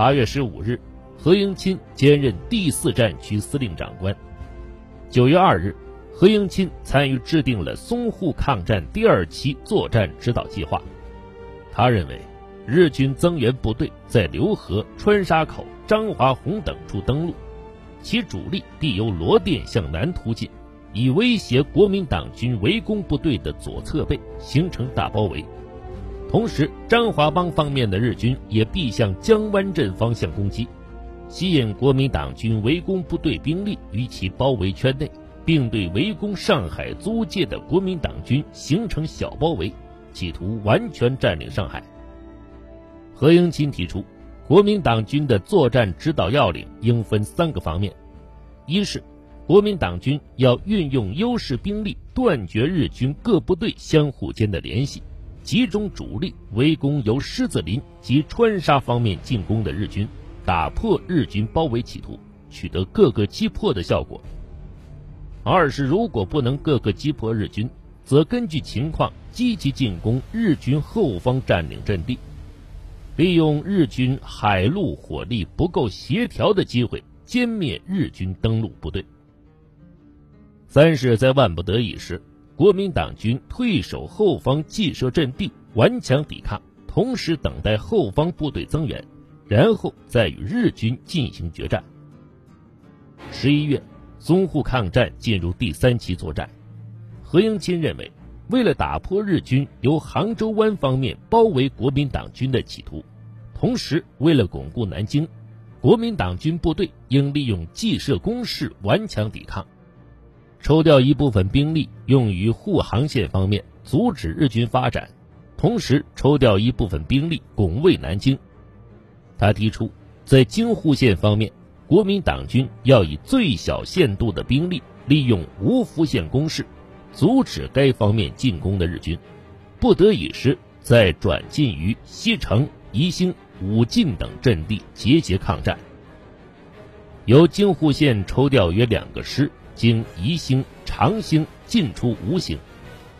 八月十五日，何应钦兼任第四战区司令长官。九月二日，何应钦参与制定了淞沪抗战第二期作战指导计划。他认为，日军增援部队在浏河、川沙口、张华洪等处登陆，其主力必由罗店向南突进，以威胁国民党军围攻部队的左侧背，形成大包围。同时，张华帮方面的日军也必向江湾镇方向攻击。吸引国民党军围攻部队兵力于其包围圈内，并对围攻上海租界的国民党军形成小包围，企图完全占领上海。何应钦提出，国民党军的作战指导要领应分三个方面：一是国民党军要运用优势兵力，断绝日军各部队相互间的联系，集中主力围攻由狮子林及川沙方面进攻的日军。打破日军包围企图，取得各个击破的效果。二是如果不能各个击破日军，则根据情况积极进攻日军后方占领阵地，利用日军海陆火力不够协调的机会歼灭日军登陆部队。三是，在万不得已时，国民党军退守后方既设阵地，顽强抵抗，同时等待后方部队增援。然后再与日军进行决战。十一月，淞沪抗战进入第三期作战。何应钦认为，为了打破日军由杭州湾方面包围国民党军的企图，同时为了巩固南京，国民党军部队应利用既设工事顽强抵抗，抽调一部分兵力用于沪杭线方面阻止日军发展，同时抽调一部分兵力拱卫南京。他提出，在京沪线方面，国民党军要以最小限度的兵力，利用吴福线攻势，阻止该方面进攻的日军。不得已时，再转进于西城、宜兴、武进等阵地节节抗战。由京沪线抽调约两个师，经宜兴、长兴进出吴兴，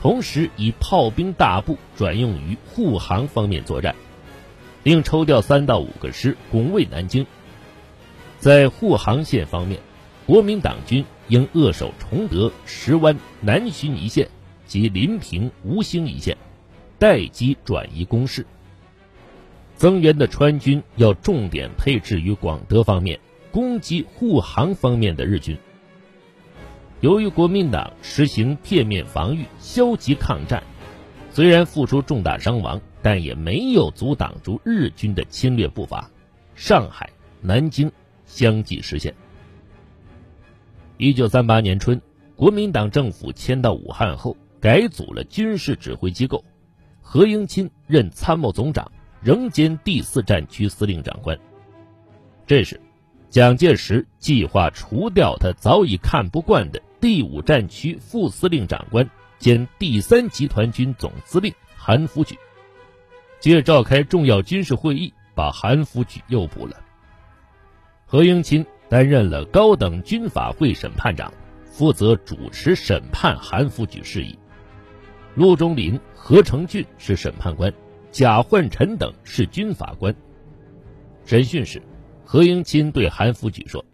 同时以炮兵大部转用于护航方面作战。并抽调三到五个师拱卫南京。在沪杭线方面，国民党军应扼守崇德、石湾、南浔一线及临平、吴兴一线，待机转移攻势。增援的川军要重点配置于广德方面，攻击沪杭方面的日军。由于国民党实行片面防御、消极抗战，虽然付出重大伤亡。但也没有阻挡住日军的侵略步伐，上海、南京相继失陷。一九三八年春，国民党政府迁到武汉后，改组了军事指挥机构，何应钦任参谋总长，仍兼第四战区司令长官。这时，蒋介石计划除掉他早已看不惯的第五战区副司令长官兼第三集团军总司令韩复榘。借召开重要军事会议，把韩复榘诱捕了。何应钦担任了高等军法会审判长，负责主持审判韩复榘事宜。陆中林、何成俊是审判官，贾焕臣等是军法官。审讯时，何应钦对韩复榘说：“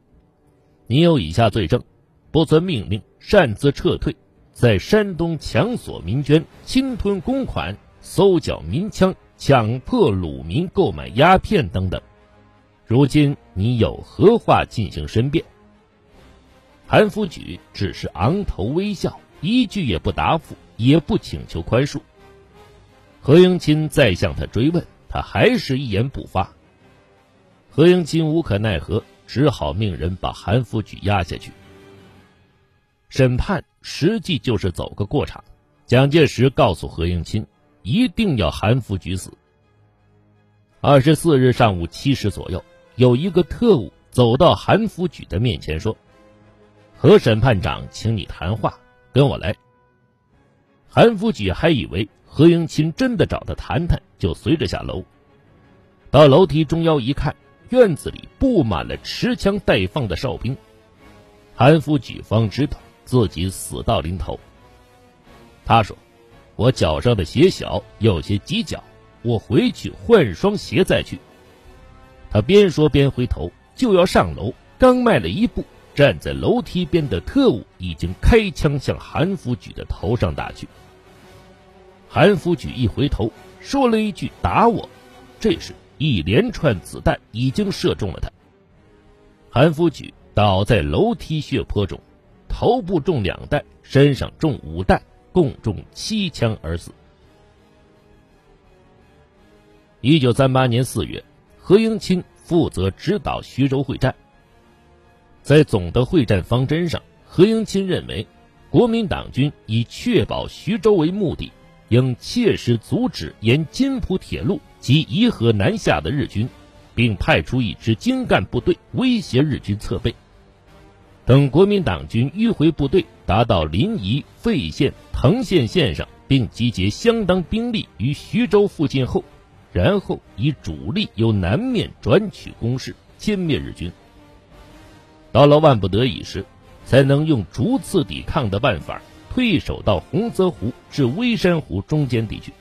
你有以下罪证：不遵命令，擅自撤退，在山东强索民捐，侵吞公款，搜缴民枪。”强迫鲁民购买鸦片等等，如今你有何话进行申辩？韩复榘只是昂头微笑，一句也不答复，也不请求宽恕。何应钦再向他追问，他还是一言不发。何应钦无可奈何，只好命人把韩复榘押下去。审判实际就是走个过场。蒋介石告诉何应钦。一定要韩复榘死。二十四日上午七时左右，有一个特务走到韩复榘的面前说：“何审判长，请你谈话，跟我来。”韩复榘还以为何应钦真的找他谈谈，就随着下楼。到楼梯中央一看，院子里布满了持枪待放的哨兵。韩复榘方知道自己死到临头。他说。我脚上的鞋小，有些挤脚，我回去换双鞋再去。他边说边回头，就要上楼，刚迈了一步，站在楼梯边的特务已经开枪向韩福举的头上打去。韩福举一回头，说了一句“打我”，这时一连串子弹已经射中了他。韩福举倒在楼梯血泊中，头部中两弹，身上中五弹，共中七枪而死。一九三八年四月。何应钦负责指导徐州会战。在总的会战方针上，何应钦认为，国民党军以确保徐州为目的，应切实阻止沿津浦铁路及沂河南下的日军，并派出一支精干部队威胁日军侧背。等国民党军迂回部队达到临沂、费县、滕县线上，并集结相当兵力于徐州附近后。然后以主力由南面转取攻势，歼灭日军。到了万不得已时，才能用逐次抵抗的办法退守到洪泽湖至微山湖中间地区。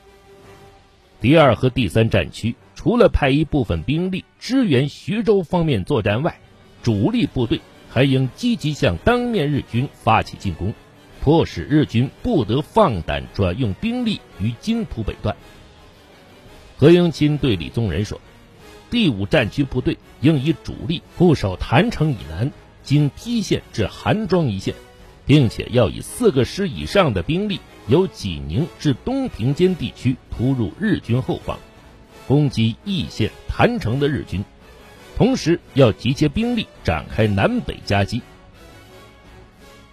第二和第三战区除了派一部分兵力支援徐州方面作战外，主力部队还应积极向当面日军发起进攻，迫使日军不得放胆转用兵力于津浦北段。何应钦对李宗仁说：“第五战区部队应以主力固守郯城以南，经邳县至韩庄一线，并且要以四个师以上的兵力由济宁至东平间地区突入日军后方，攻击易县、郯城的日军，同时要集结兵力展开南北夹击。”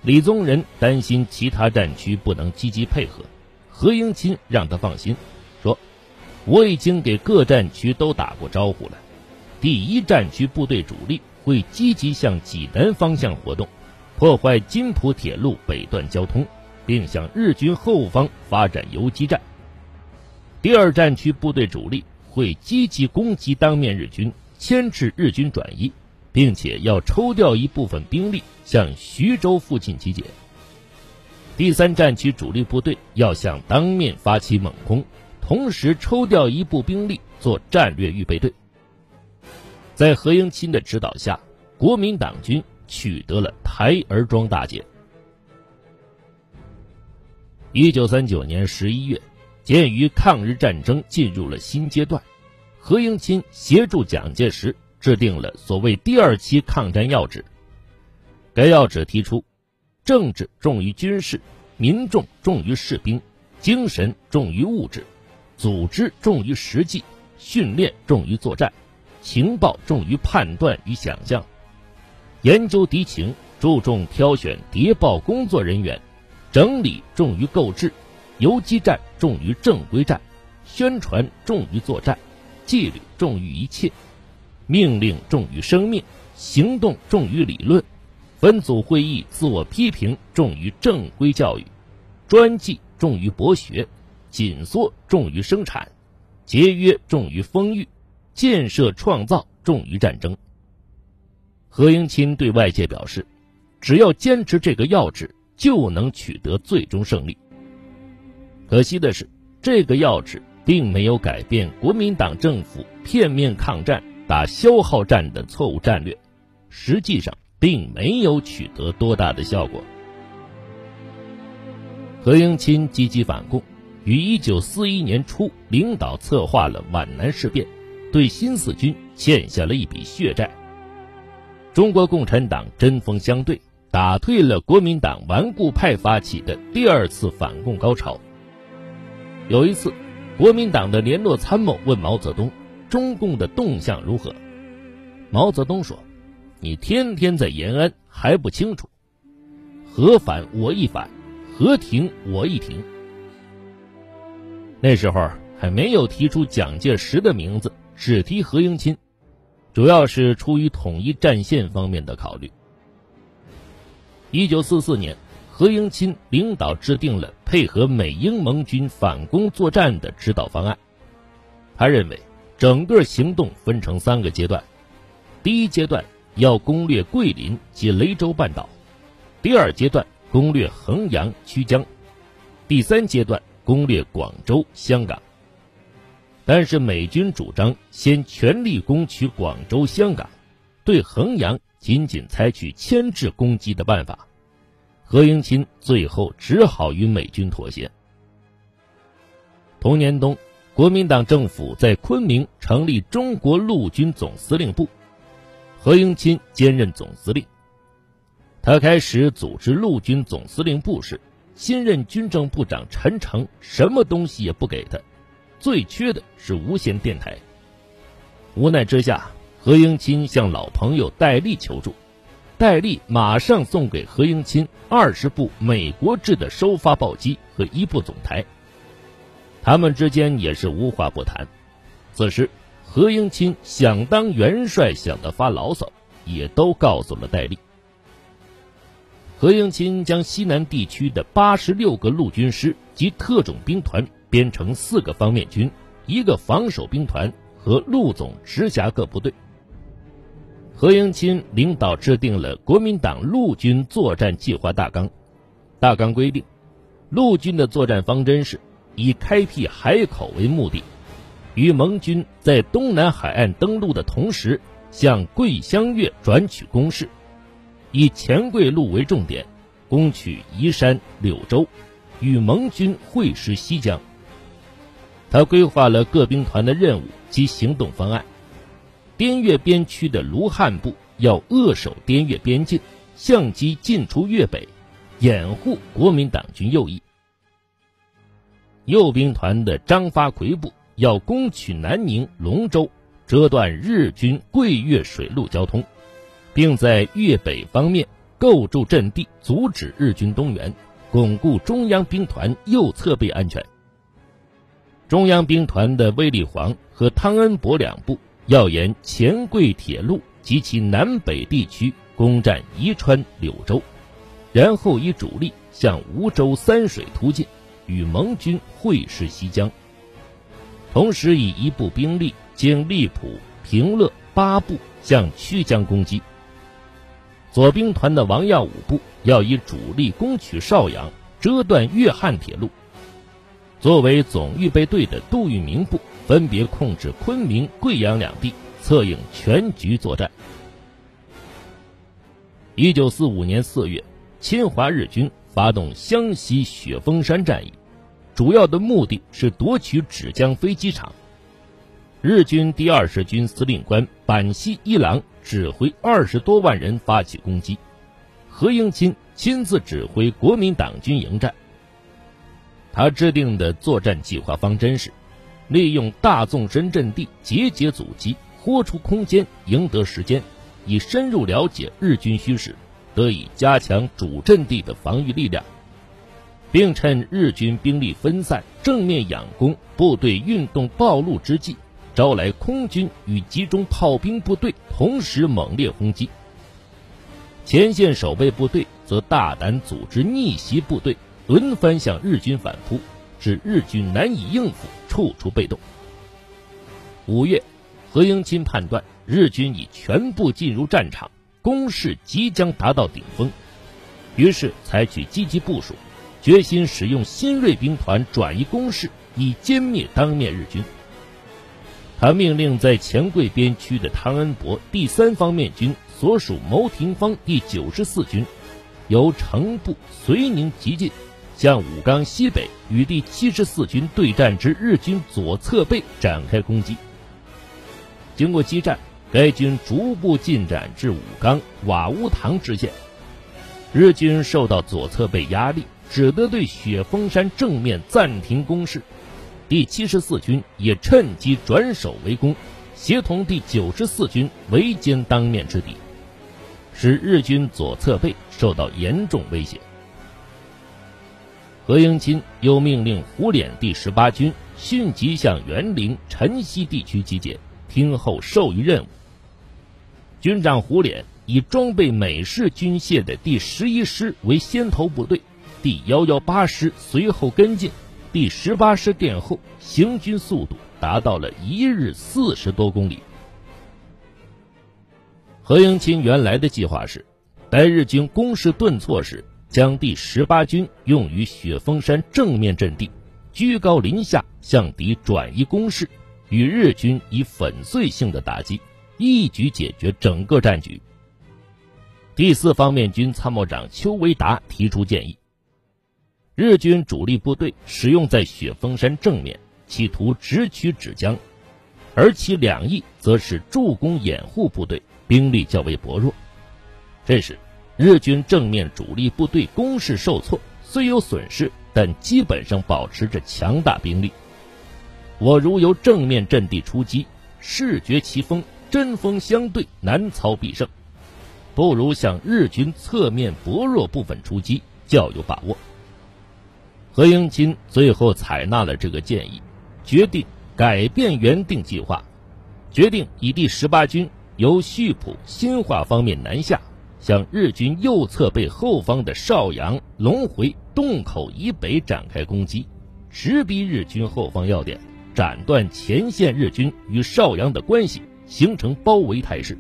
李宗仁担心其他战区不能积极配合，何应钦让他放心。说我已经给各战区都打过招呼了。第一战区部队主力会积极向济南方向活动，破坏津浦铁路北段交通，并向日军后方发展游击战。第二战区部队主力会积极攻击当面日军，牵制日军转移，并且要抽调一部分兵力向徐州附近集结。第三战区主力部队要向当面发起猛攻。同时抽调一部兵力做战略预备队。在何应钦的指导下，国民党军取得了台儿庄大捷。一九三九年十一月，鉴于抗日战争进入了新阶段，何应钦协助蒋介石制定了所谓第二期抗战要旨。该要旨提出：政治重于军事，民众重于士兵，精神重于物质。组织重于实际，训练重于作战，情报重于判断与想象，研究敌情注重挑选谍报工作人员，整理重于购置，游击战重于正规战，宣传重于作战，纪律重于一切，命令重于生命，行动重于理论，分组会议自我批评重于正规教育，专技重于博学。紧缩重于生产，节约重于丰裕，建设创造重于战争。何应钦对外界表示，只要坚持这个要旨，就能取得最终胜利。可惜的是，这个要旨并没有改变国民党政府片面抗战、打消耗战的错误战略，实际上并没有取得多大的效果。何应钦积极反共。于一九四一年初，领导策划了皖南事变，对新四军欠下了一笔血债。中国共产党针锋相对，打退了国民党顽固派发起的第二次反共高潮。有一次，国民党的联络参谋问毛泽东：“中共的动向如何？”毛泽东说：“你天天在延安还不清楚？何反我一反，何停我一停。”那时候还没有提出蒋介石的名字，只提何应钦，主要是出于统一战线方面的考虑。一九四四年，何应钦领导制定了配合美英盟军反攻作战的指导方案。他认为，整个行动分成三个阶段：第一阶段要攻略桂林及雷州半岛；第二阶段攻略衡阳、曲江；第三阶段。攻略广州、香港。但是美军主张先全力攻取广州、香港，对衡阳仅仅采取牵制攻击的办法。何应钦最后只好与美军妥协。同年冬，国民党政府在昆明成立中国陆军总司令部，何应钦兼任总司令。他开始组织陆军总司令部时，新任军政部长陈诚什么东西也不给他，最缺的是无线电台。无奈之下，何应钦向老朋友戴笠求助。戴笠马上送给何应钦二十部美国制的收发报机和一部总台，他们之间也是无话不谈。此时，何应钦想当元帅，想得发牢骚，也都告诉了戴笠。何应钦将西南地区的八十六个陆军师及特种兵团编成四个方面军、一个防守兵团和陆总直辖各部队。何应钦领导制定了国民党陆军作战计划大纲，大纲规定，陆军的作战方针是以开辟海口为目的，与盟军在东南海岸登陆的同时，向桂香岳转取攻势，以黔桂路为重点，攻取宜山、柳州，与盟军会师西江。他规划了各兵团的任务及行动方案。滇越边区的卢汉部要扼守滇越边境，相机进出粤北，掩护国民党军右翼。右兵团的张发奎部要攻取南宁、龙州，折断日军桂粤水陆交通，并在粤北方面构筑阵地，阻止日军东援，巩固中央兵团右侧背安全。中央兵团的卫立煌和汤恩伯两部。要沿黔桂铁路及其南北地区攻占宜川、柳州，然后以主力向梧州三水突进，与盟军会师西江。同时，以一部兵力经荔浦、平乐、八部向曲江攻击。左兵团的王耀武部要以主力攻取邵阳，遮断粤汉铁路。作为总预备队的杜聿明部。分别控制昆明、贵阳两地，策应全局作战。一九四五年四月，侵华日军发动湘西雪峰山战役，主要的目的是夺取芷江飞机场。日军第二十军司令官板西一郎指挥二十多万人发起攻击，何应钦亲自指挥国民党军迎战。他制定的作战计划方针是。利用大纵深阵地节节阻击，豁出空间，赢得时间，以深入了解日军虚实，得以加强主阵地的防御力量，并趁日军兵力分散、正面佯攻、部队运动暴露之际，招来空军与集中炮兵部队同时猛烈轰击。前线守备部队则大胆组织逆袭部队，轮番向日军反扑。使日军难以应付，处处被动。五月，何应钦判断日军已全部进入战场，攻势即将达到顶峰，于是采取积极部署，决心使用新锐兵团转移攻势，以歼灭当面日军。他命令在黔桂边区的汤恩伯第三方面军所属牟廷芳第九十四军，由城部绥宁急进。向武冈西北与第七十四军对战之日军左侧背展开攻击。经过激战，该军逐步进展至武冈瓦屋塘支线。日军受到左侧背压力，只得对雪峰山正面暂停攻势。第七十四军也趁机转守为攻，协同第九十四军围歼当面之敌，使日军左侧背受到严重威胁。何应钦又命令胡琏第十八军迅即向沅陵、辰溪地区集结，听候授予任务。军长胡琏以装备美式军械的第十一师为先头部队，第幺幺八师随后跟进，第十八师殿后，行军速度达到了一日四十多公里。何应钦原来的计划是，待日军攻势顿挫时。将第十八军用于雪峰山正面阵地，居高临下向敌转移攻势，与日军以粉碎性的打击，一举解决整个战局。第四方面军参谋长邱维达提出建议：日军主力部队使用在雪峰山正面，企图直取芷江，而其两翼则是助攻掩护部队，兵力较为薄弱。这时，日军正面主力部队攻势受挫，虽有损失，但基本上保持着强大兵力。我如由正面阵地出击，势绝其锋，针锋相对，难操必胜。不如向日军侧面薄弱部分出击，较有把握。何应钦最后采纳了这个建议，决定改变原定计划，决定以第十八军由溆浦、新化方面南下，向日军右侧背后方的邵阳、龙回、洞口以北展开攻击，直逼日军后方要点，斩断前线日军与邵阳的关系，形成包围态势。